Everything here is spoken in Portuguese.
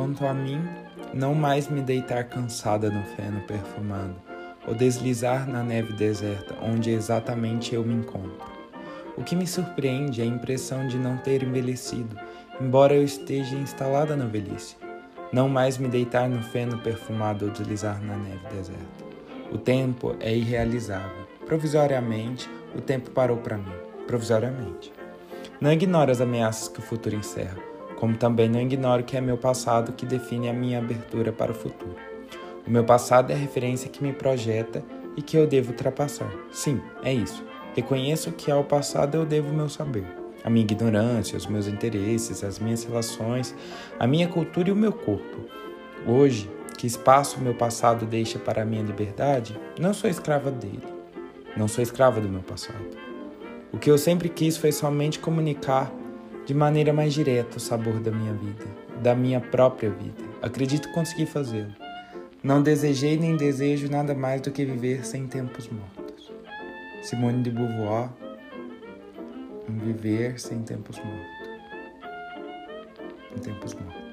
quanto a mim, não mais me deitar cansada no feno perfumado, ou deslizar na neve deserta, onde exatamente eu me encontro. O que me surpreende é a impressão de não ter envelhecido, embora eu esteja instalada na velhice. Não mais me deitar no feno perfumado ou deslizar na neve deserta. O tempo é irrealizável. Provisoriamente, o tempo parou para mim. Provisoriamente. Não ignoro as ameaças que o futuro encerra, como também não ignoro que é meu passado que define a minha abertura para o futuro. O meu passado é a referência que me projeta e que eu devo ultrapassar. Sim, é isso. Reconheço que ao passado eu devo meu saber, a minha ignorância, os meus interesses, as minhas relações, a minha cultura e o meu corpo. Hoje, que espaço o meu passado deixa para a minha liberdade, não sou escrava dele. Não sou escrava do meu passado. O que eu sempre quis foi somente comunicar de maneira mais direta o sabor da minha vida, da minha própria vida. Acredito conseguir fazê-lo. Não desejei nem desejo nada mais do que viver sem tempos mortos. Simone de Beauvoir, um viver sem tempos mortos. Em tempos mortos.